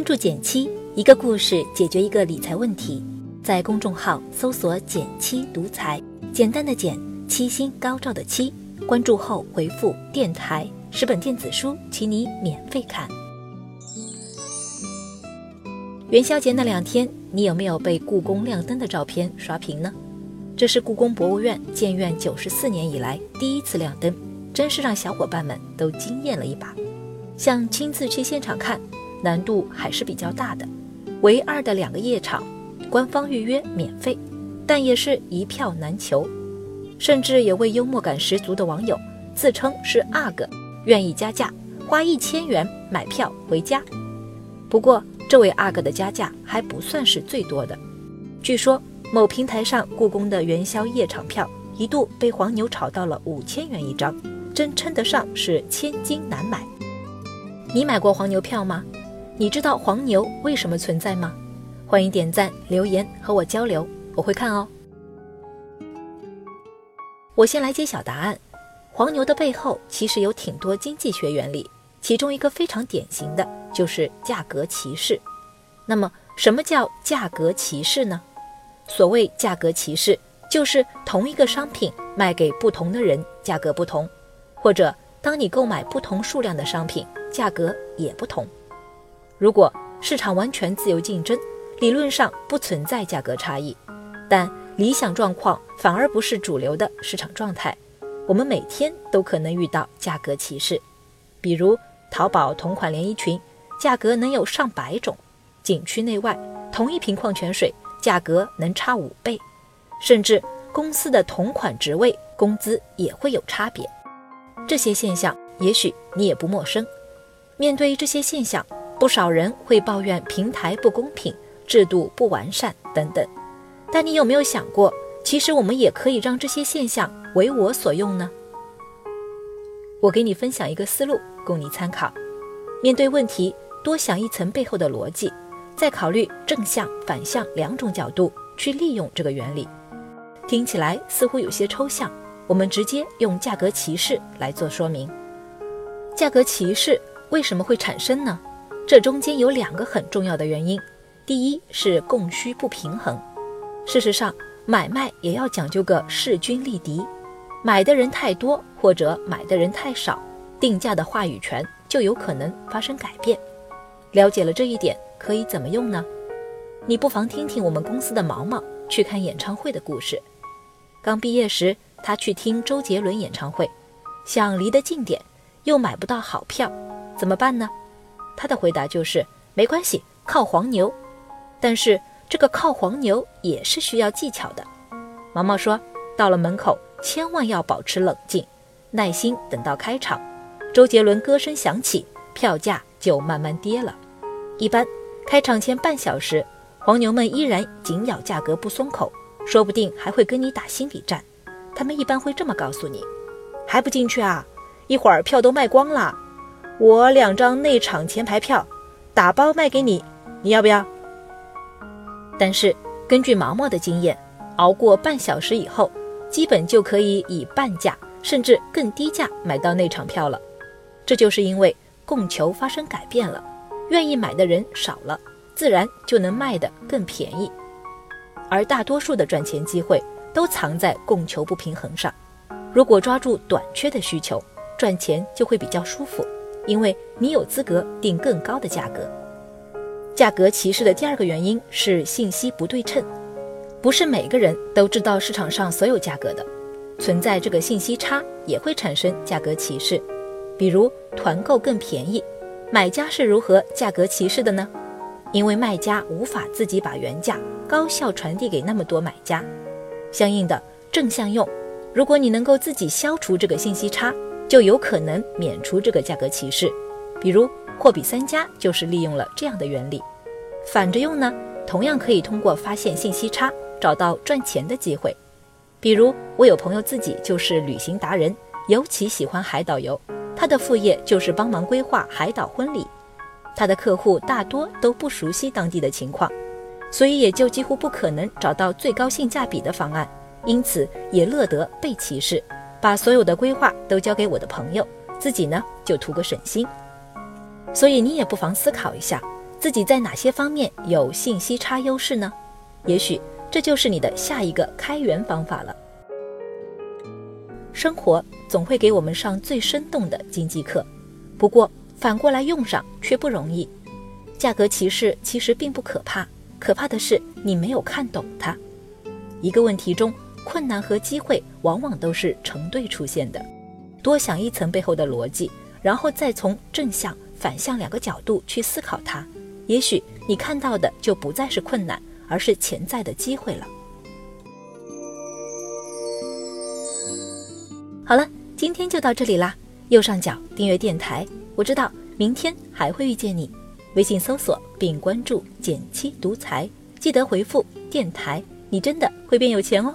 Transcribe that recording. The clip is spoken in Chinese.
关注减七，一个故事解决一个理财问题。在公众号搜索“减七独裁，简单的减，七星高照的七。关注后回复“电台”，十本电子书，请你免费看。元宵节那两天，你有没有被故宫亮灯的照片刷屏呢？这是故宫博物院建院九十四年以来第一次亮灯，真是让小伙伴们都惊艳了一把。想亲自去现场看，难度还是比较大的。唯二的两个夜场，官方预约免费，但也是一票难求。甚至有位幽默感十足的网友自称是阿哥，愿意加价花一千元买票回家。不过，这位阿哥的加价还不算是最多的。据说。某平台上，故宫的元宵夜场票一度被黄牛炒到了五千元一张，真称得上是千金难买。你买过黄牛票吗？你知道黄牛为什么存在吗？欢迎点赞留言和我交流，我会看哦。我先来揭晓答案：黄牛的背后其实有挺多经济学原理，其中一个非常典型的就是价格歧视。那么，什么叫价格歧视呢？所谓价格歧视，就是同一个商品卖给不同的人，价格不同；或者当你购买不同数量的商品，价格也不同。如果市场完全自由竞争，理论上不存在价格差异，但理想状况反而不是主流的市场状态。我们每天都可能遇到价格歧视，比如淘宝同款连衣裙，价格能有上百种；景区内外同一瓶矿泉水。价格能差五倍，甚至公司的同款职位工资也会有差别。这些现象也许你也不陌生。面对这些现象，不少人会抱怨平台不公平、制度不完善等等。但你有没有想过，其实我们也可以让这些现象为我所用呢？我给你分享一个思路，供你参考。面对问题，多想一层背后的逻辑。再考虑正向、反向两种角度去利用这个原理，听起来似乎有些抽象。我们直接用价格歧视来做说明。价格歧视为什么会产生呢？这中间有两个很重要的原因。第一是供需不平衡。事实上，买卖也要讲究个势均力敌，买的人太多或者买的人太少，定价的话语权就有可能发生改变。了解了这一点。可以怎么用呢？你不妨听听我们公司的毛毛去看演唱会的故事。刚毕业时，他去听周杰伦演唱会，想离得近点，又买不到好票，怎么办呢？他的回答就是没关系，靠黄牛。但是这个靠黄牛也是需要技巧的。毛毛说，到了门口千万要保持冷静，耐心等到开场，周杰伦歌声响起，票价就慢慢跌了。一般。开场前半小时，黄牛们依然紧咬价格不松口，说不定还会跟你打心理战。他们一般会这么告诉你：“还不进去啊？一会儿票都卖光了。我两张内场前排票，打包卖给你，你要不要？”但是根据毛毛的经验，熬过半小时以后，基本就可以以半价甚至更低价买到内场票了。这就是因为供求发生改变了。愿意买的人少了，自然就能卖得更便宜。而大多数的赚钱机会都藏在供求不平衡上。如果抓住短缺的需求，赚钱就会比较舒服，因为你有资格定更高的价格。价格歧视的第二个原因是信息不对称，不是每个人都知道市场上所有价格的，存在这个信息差也会产生价格歧视。比如团购更便宜。买家是如何价格歧视的呢？因为卖家无法自己把原价高效传递给那么多买家，相应的正向用，如果你能够自己消除这个信息差，就有可能免除这个价格歧视。比如货比三家就是利用了这样的原理。反着用呢，同样可以通过发现信息差，找到赚钱的机会。比如我有朋友自己就是旅行达人，尤其喜欢海岛游。他的副业就是帮忙规划海岛婚礼，他的客户大多都不熟悉当地的情况，所以也就几乎不可能找到最高性价比的方案，因此也乐得被歧视，把所有的规划都交给我的朋友，自己呢就图个省心。所以你也不妨思考一下，自己在哪些方面有信息差优势呢？也许这就是你的下一个开源方法了。生活总会给我们上最生动的经济课，不过反过来用上却不容易。价格歧视其实并不可怕，可怕的是你没有看懂它。一个问题中，困难和机会往往都是成对出现的。多想一层背后的逻辑，然后再从正向、反向两个角度去思考它，也许你看到的就不再是困难，而是潜在的机会了。好了，今天就到这里啦。右上角订阅电台，我知道明天还会遇见你。微信搜索并关注“减七独裁，记得回复“电台”，你真的会变有钱哦。